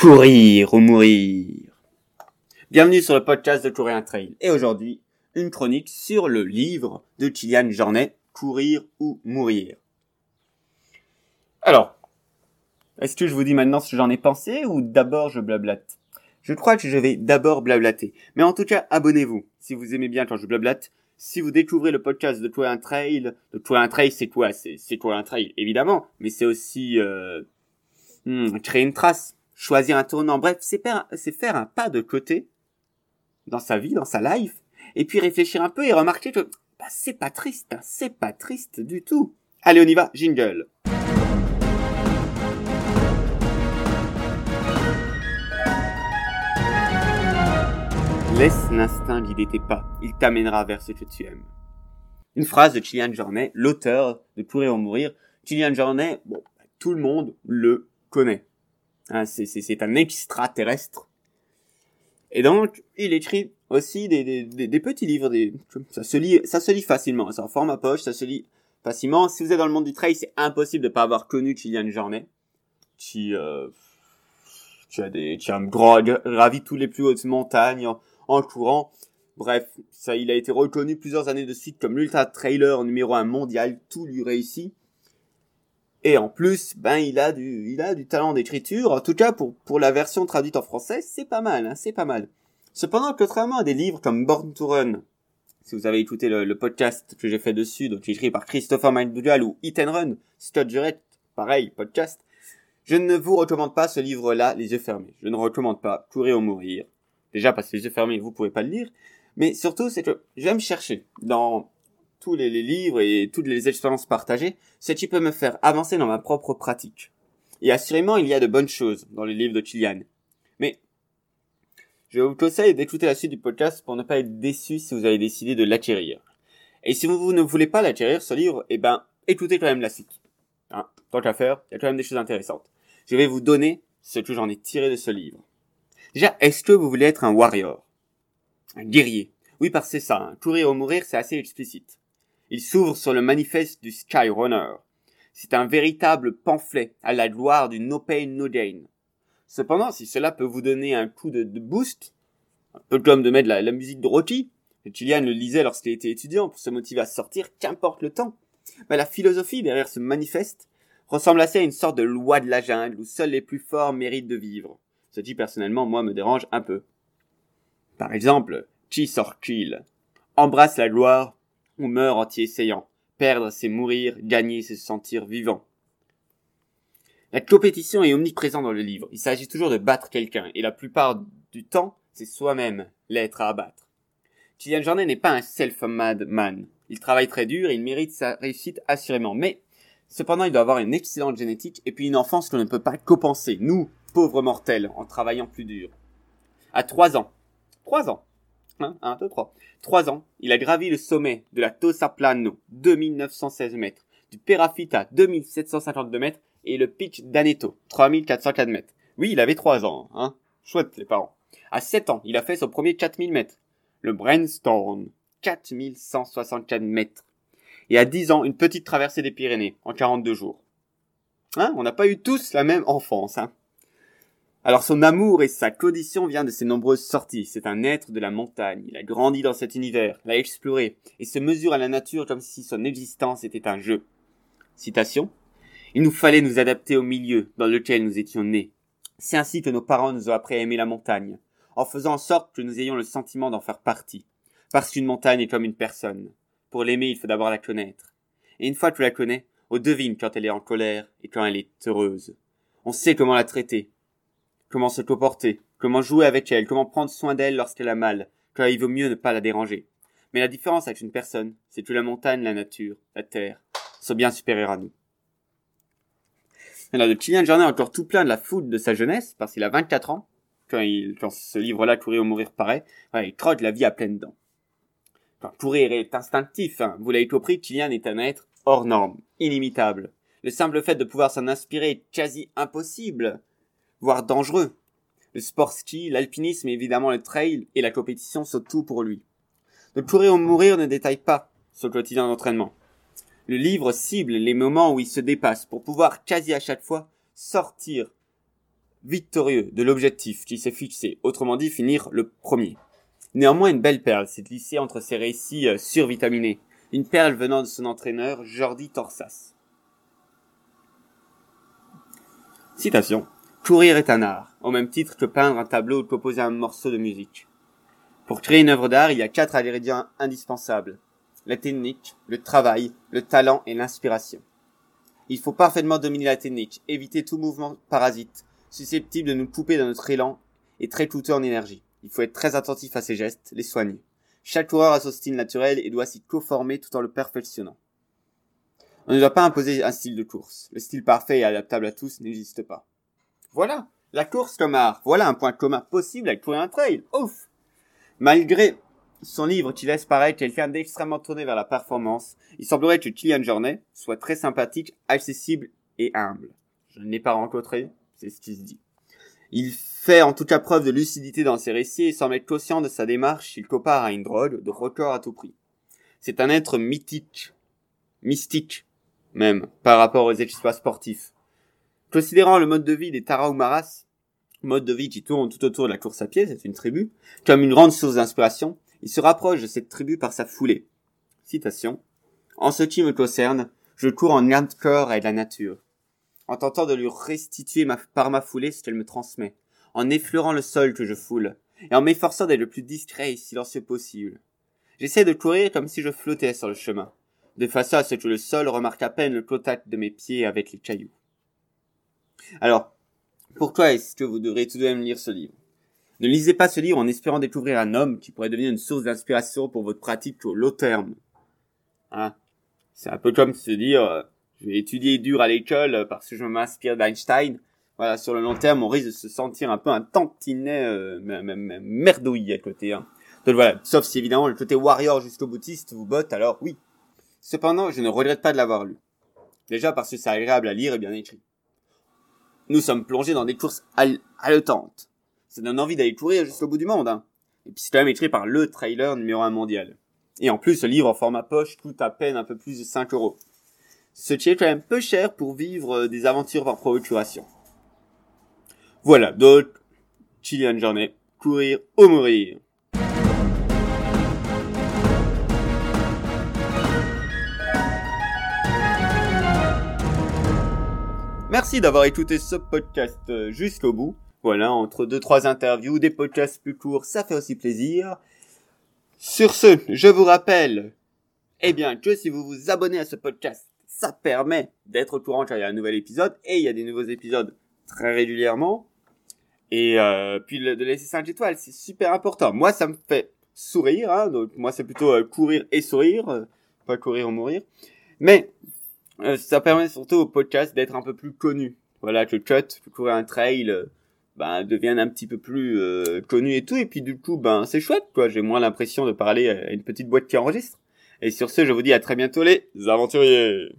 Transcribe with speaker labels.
Speaker 1: Courir ou mourir. Bienvenue sur le podcast de Courir un Trail. Et aujourd'hui, une chronique sur le livre de Kylian Jornet, Courir ou mourir. Alors, est-ce que je vous dis maintenant ce que j'en ai pensé ou d'abord je blablate Je crois que je vais d'abord blablater. Mais en tout cas, abonnez-vous si vous aimez bien quand je blablate. Si vous découvrez le podcast de Courir un Trail, de Courir un Trail, c'est quoi? C'est Courir un Trail, évidemment, mais c'est aussi euh, hmm, créer une trace choisir un tournant. Bref, c'est faire, un pas de côté dans sa vie, dans sa life, et puis réfléchir un peu et remarquer que bah, c'est pas triste, hein, c'est pas triste du tout. Allez, on y va, jingle. Laisse l'instinct guider tes pas, il t'amènera vers ce que tu aimes. Une phrase de Kylian Jornet, l'auteur de Courir ou mourir. Kylian Jornet, bon, tout le monde le connaît. Hein, c'est un extraterrestre. Et donc, il écrit aussi des, des, des, petits livres. Des, ça se lit, ça se lit facilement. C'est en format poche, ça se lit facilement. Si vous êtes dans le monde du trail, c'est impossible de pas avoir connu Kylian Jornet, qui, euh, qui a des, qui a gravi tous les plus hautes montagnes en, courant. Bref, ça, il a été reconnu plusieurs années de suite comme l'ultra trailer numéro un mondial. Tout lui réussit. Et en plus, ben il a du, il a du talent d'écriture. En tout cas, pour pour la version traduite en français, c'est pas mal, hein, c'est pas mal. Cependant, contrairement à des livres comme Born to Run, si vous avez écouté le, podcast que j'ai fait dessus, donc écrit par Christopher Mindbugal ou Hit and Run, Scott Jurett, pareil, podcast, je ne vous recommande pas ce livre-là, les yeux fermés. Je ne recommande pas Courir ou mourir. Déjà parce que les yeux fermés, vous pouvez pas le lire. Mais surtout, c'est que j'aime chercher dans tous les, livres et toutes les expériences partagées, ce qui peut me faire avancer dans ma propre pratique. Et assurément, il y a de bonnes choses dans les livres de Kilian. Mais je vous conseille d'écouter la suite du podcast pour ne pas être déçu si vous avez décidé de l'acquérir. Et si vous ne voulez pas l'acquérir, ce livre, eh ben, écoutez quand même la suite. Hein, tant qu'à faire, il y a quand même des choses intéressantes. Je vais vous donner ce que j'en ai tiré de ce livre. Déjà, est-ce que vous voulez être un warrior? Un guerrier? Oui, parce que c'est ça, hein. courir ou mourir, c'est assez explicite. Il s'ouvre sur le manifeste du Skyrunner. C'est un véritable pamphlet à la gloire du No Pain No Gain. Cependant, si cela peut vous donner un coup de, boost, un peu comme de mettre la, musique de Rocky, et Julian le lisait lorsqu'il était étudiant pour se motiver à sortir, qu'importe le temps. Mais la philosophie derrière ce manifeste ressemble assez à une sorte de loi de la jungle où seuls les plus forts méritent de vivre. Ce qui personnellement, moi, me dérange un peu. Par exemple, qui sort Embrasse la gloire, on meurt entier essayant. Perdre, c'est mourir, gagner, c'est se sentir vivant. La compétition est omniprésente dans le livre. Il s'agit toujours de battre quelqu'un, et la plupart du temps, c'est soi-même l'être à abattre. Kylian Jornet n'est pas un self-made man. Il travaille très dur et il mérite sa réussite assurément. Mais, cependant, il doit avoir une excellente génétique et puis une enfance qu'on ne peut pas compenser. Nous, pauvres mortels, en travaillant plus dur. À trois ans. Trois ans. 1, 2, 3. Trois ans, il a gravi le sommet de la Tosa Plano, 2916 mètres, du Perafita, 2752 mètres, et le pic d'Aneto, 3404 mètres. Oui, il avait trois ans, hein. Chouette, les parents. À 7 ans, il a fait son premier 4000 mètres. Le Brainstorm, 4164 mètres. Et à 10 ans, une petite traversée des Pyrénées, en 42 jours. Hein, on n'a pas eu tous la même enfance, hein. Alors son amour et sa condition vient de ses nombreuses sorties. C'est un être de la montagne. Il a grandi dans cet univers, l'a exploré, et se mesure à la nature comme si son existence était un jeu. Citation. Il nous fallait nous adapter au milieu dans lequel nous étions nés. C'est ainsi que nos parents nous ont appris à aimer la montagne, en faisant en sorte que nous ayons le sentiment d'en faire partie. Parce qu'une montagne est comme une personne. Pour l'aimer, il faut d'abord la connaître. Et une fois que tu la connais, on devine quand elle est en colère et quand elle est heureuse. On sait comment la traiter, comment se comporter, comment jouer avec elle, comment prendre soin d'elle lorsqu'elle a mal, quand il vaut mieux ne pas la déranger. Mais la différence avec une personne, c'est que la montagne, la nature, la terre, sont bien supérieurs à nous. Alors, le Kylian Jornet est encore tout plein de la foudre de sa jeunesse, parce qu'il a 24 ans, quand, ce livre-là, Courir ou mourir, paraît, il trotte la vie à pleines dents. Courir est instinctif, hein. vous l'avez compris, Kylian est un être hors norme, inimitable. Le simple fait de pouvoir s'en inspirer est quasi impossible voire dangereux. Le sport ski, l'alpinisme et évidemment le trail et la compétition sont tout pour lui. De courir ou mourir ne détaille pas son quotidien d'entraînement. Le livre cible les moments où il se dépasse pour pouvoir quasi à chaque fois sortir victorieux de l'objectif qui s'est fixé, autrement dit finir le premier. Néanmoins, une belle perle s'est glissée entre ces récits euh, survitaminés, une perle venant de son entraîneur Jordi Torsas. Citation. Courir est un art, au même titre que peindre un tableau ou composer un morceau de musique. Pour créer une œuvre d'art, il y a quatre ingrédients indispensables. La technique, le travail, le talent et l'inspiration. Il faut parfaitement dominer la technique, éviter tout mouvement parasite, susceptible de nous couper dans notre élan et très coûteux en énergie. Il faut être très attentif à ses gestes, les soigner. Chaque coureur a son style naturel et doit s'y conformer tout en le perfectionnant. On ne doit pas imposer un style de course. Le style parfait et adaptable à tous n'existe pas. Voilà, la course comme art. Voilà un point commun possible avec courir un trail. Ouf Malgré son livre qui laisse paraître quelqu'un d'extrêmement tourné vers la performance, il semblerait que Kylian Jornet soit très sympathique, accessible et humble. Je ne l'ai pas rencontré, c'est ce qui se dit. Il fait en tout cas preuve de lucidité dans ses récits et semble être conscient de sa démarche qu'il compare à une drogue de record à tout prix. C'est un être mythique, mystique même, par rapport aux exploits sportifs. Considérant le mode de vie des Tarahumaras, mode de vie qui tourne tout autour de la course à pied, c'est une tribu, comme une grande source d'inspiration, il se rapproche de cette tribu par sa foulée. Citation. En ce qui me concerne, je cours en corps avec la nature. En tentant de lui restituer par ma foulée ce qu'elle me transmet. En effleurant le sol que je foule. Et en m'efforçant d'être le plus discret et silencieux possible. J'essaie de courir comme si je flottais sur le chemin. De façon à ce que le sol remarque à peine le contact de mes pieds avec les cailloux. Alors, pourquoi est-ce que vous devrez tout de même lire ce livre? Ne lisez pas ce livre en espérant découvrir un homme qui pourrait devenir une source d'inspiration pour votre pratique au long terme. Hein? C'est un peu comme se dire, euh, je vais étudier dur à l'école parce que je m'inspire d'Einstein. Voilà, sur le long terme, on risque de se sentir un peu un tantinet euh, merdouille à côté. Hein. Donc voilà, sauf si évidemment le côté warrior jusqu'au boutiste vous botte, alors oui. Cependant, je ne regrette pas de l'avoir lu. Déjà parce que c'est agréable à lire et bien écrit. Nous sommes plongés dans des courses haletantes ça donne envie d'aller courir jusqu'au bout du monde. Hein. Et puis c'est quand même écrit par le trailer numéro un mondial. Et en plus, ce livre en format poche coûte à peine un peu plus de 5 euros. Ce qui est quand même peu cher pour vivre euh, des aventures par procuration. Voilà, donc, Chilean Journée, courir ou mourir. Merci d'avoir écouté ce podcast euh, jusqu'au bout. Voilà, entre deux, trois interviews, des podcasts plus courts, ça fait aussi plaisir. Sur ce, je vous rappelle, eh bien, que si vous vous abonnez à ce podcast, ça permet d'être au courant quand il y a un nouvel épisode, et il y a des nouveaux épisodes très régulièrement. Et euh, puis de laisser 5 étoiles, c'est super important. Moi, ça me fait sourire, hein, donc moi c'est plutôt euh, courir et sourire, pas courir ou mourir. Mais ça permet surtout au podcast d'être un peu plus connu. Voilà, que Cut, courir un trail, ben, deviennent un petit peu plus euh, connus et tout. Et puis du coup, ben c'est chouette, quoi. J'ai moins l'impression de parler à une petite boîte qui enregistre. Et sur ce, je vous dis à très bientôt les aventuriers.